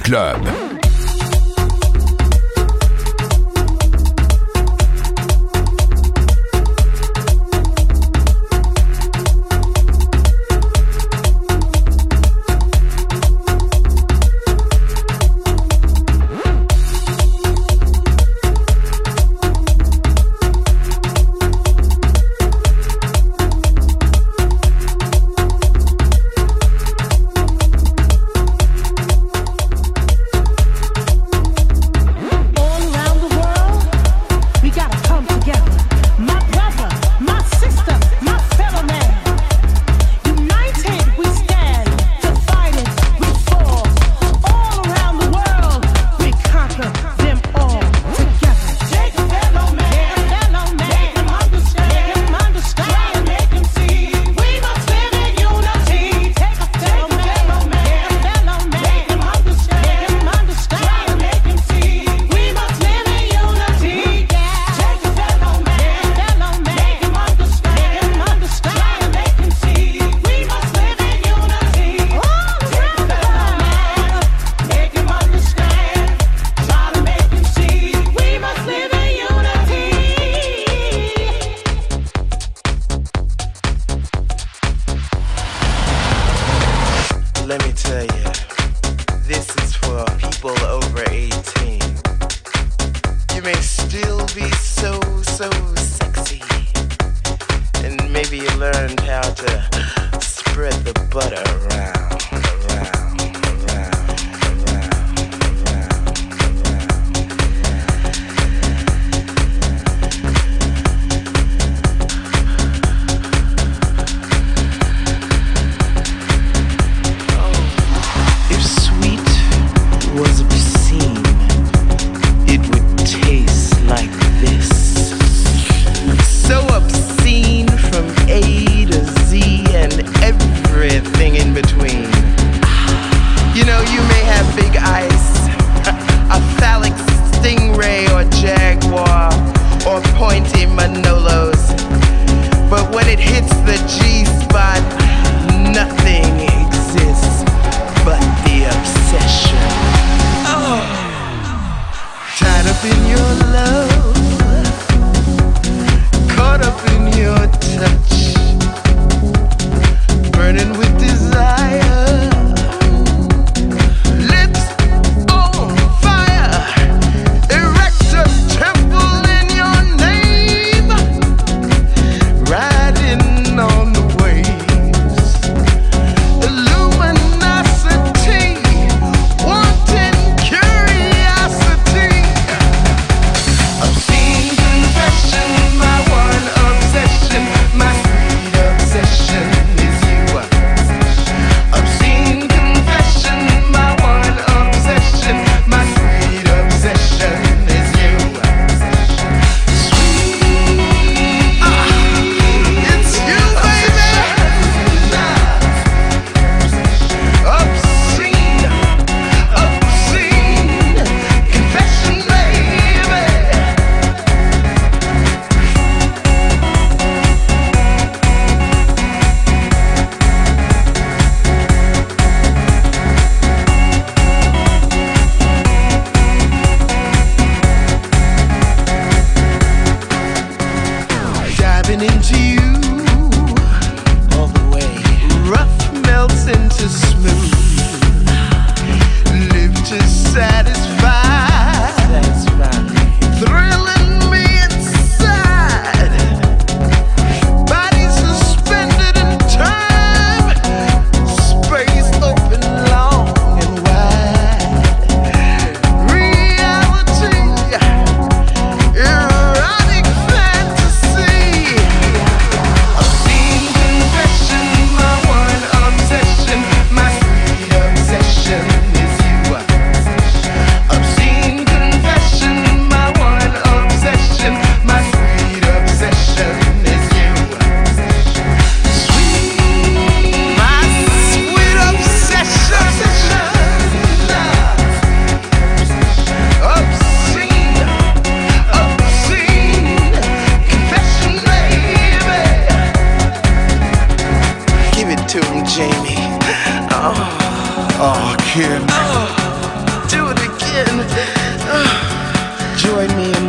Club.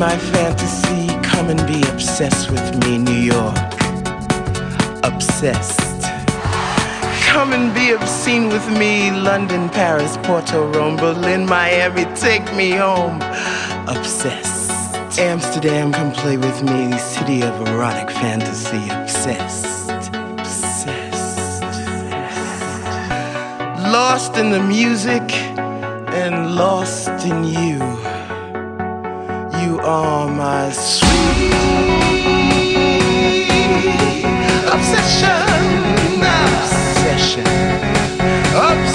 My fantasy. Come and be obsessed with me, New York. Obsessed. Come and be obscene with me, London, Paris, Porto, Rome, Berlin, Miami. Take me home. Obsessed. Amsterdam, come play with me, city of erotic fantasy. Obsessed. Obsessed. Lost in the music and lost in you. You are my sweet obsession. Obsession. Obscene.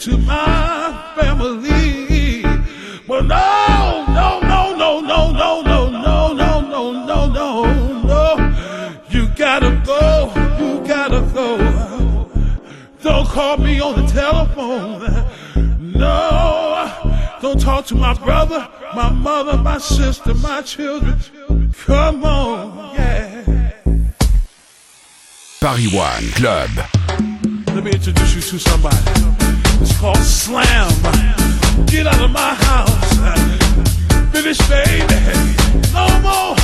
to my family. well, no, no, no, no, no, no, no, no, no, no, no, no, no. You gotta go, you gotta go. Don't call me on the telephone. No, don't talk to my brother, my mother, my sister, my children. Come on, yeah. Paris One Club. Let me introduce you to somebody. It's called Slam. Get out of my house. Finish, baby. No more.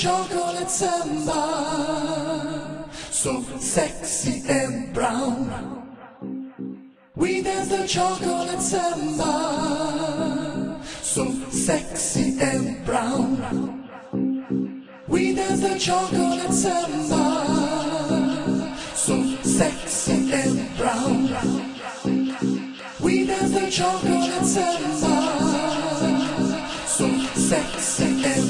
Chocolate samba, so sexy and brown. We dance the chocolate samba, so sexy and brown. We dance the chocolate samba, so sexy and brown. We dance the chocolate samba, so sexy and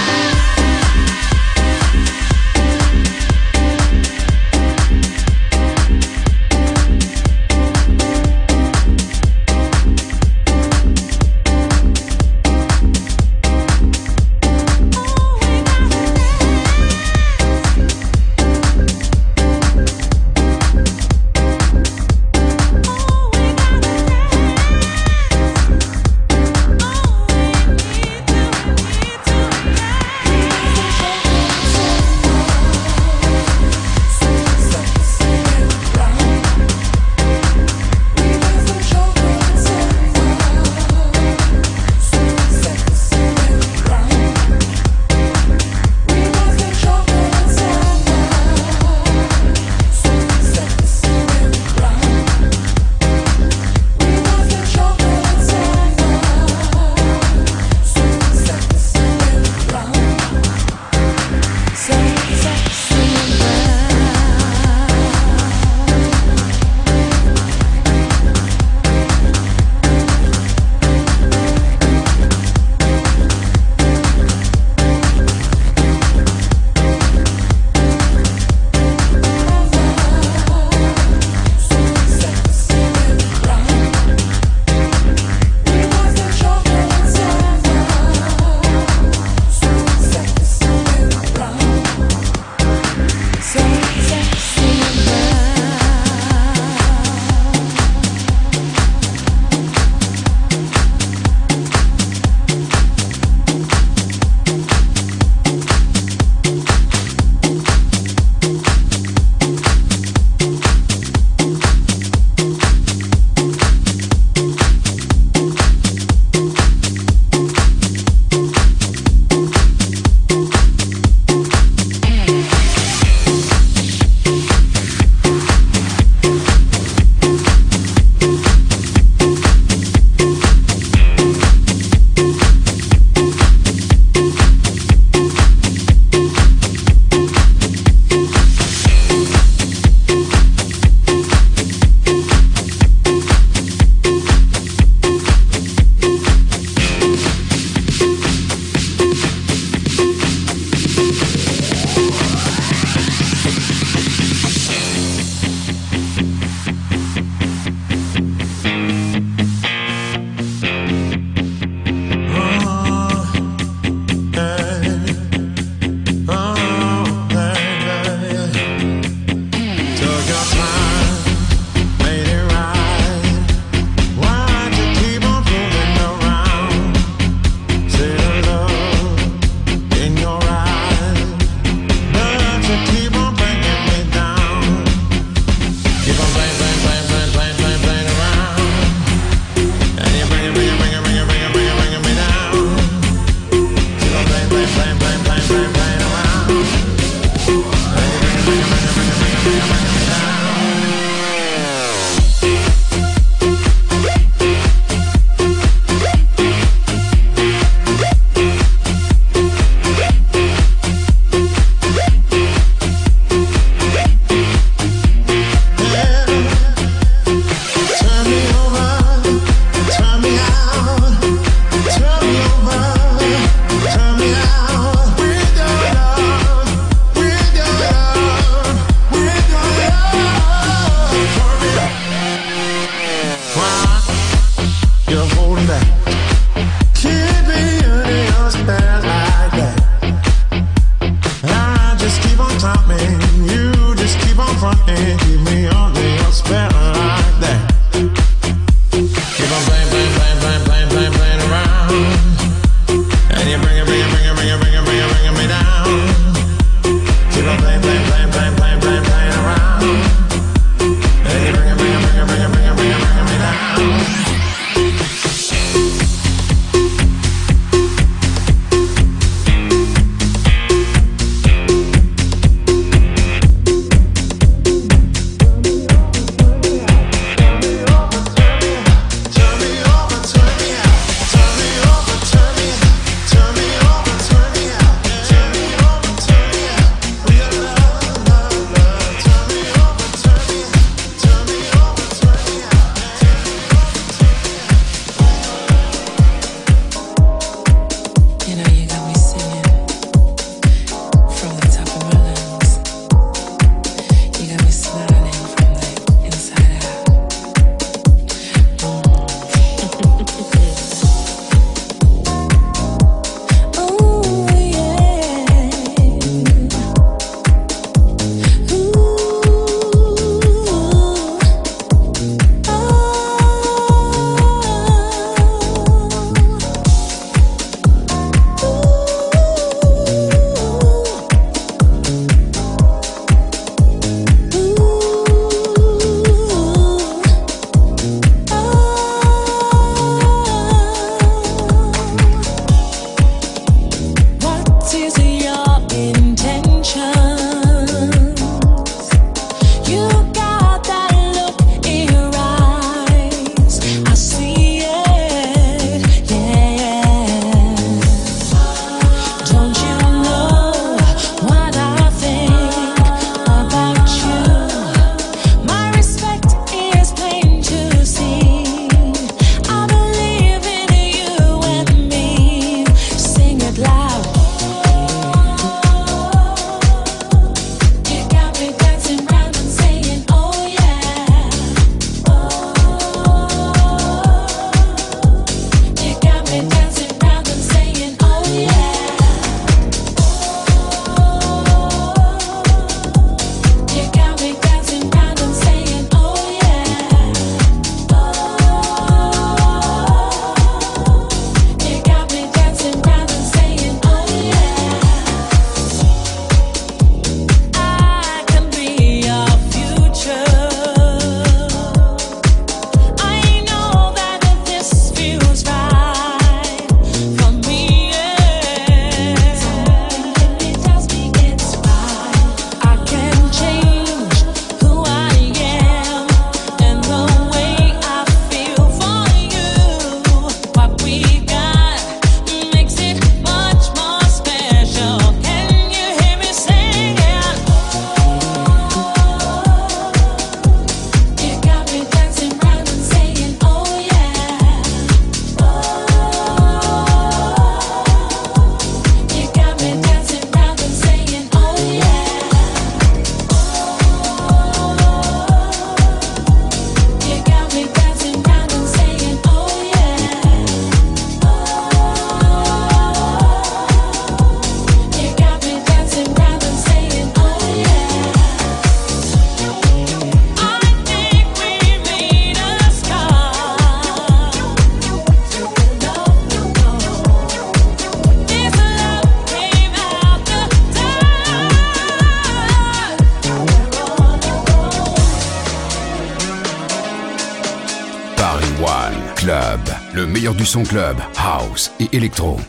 du son club, house et électro.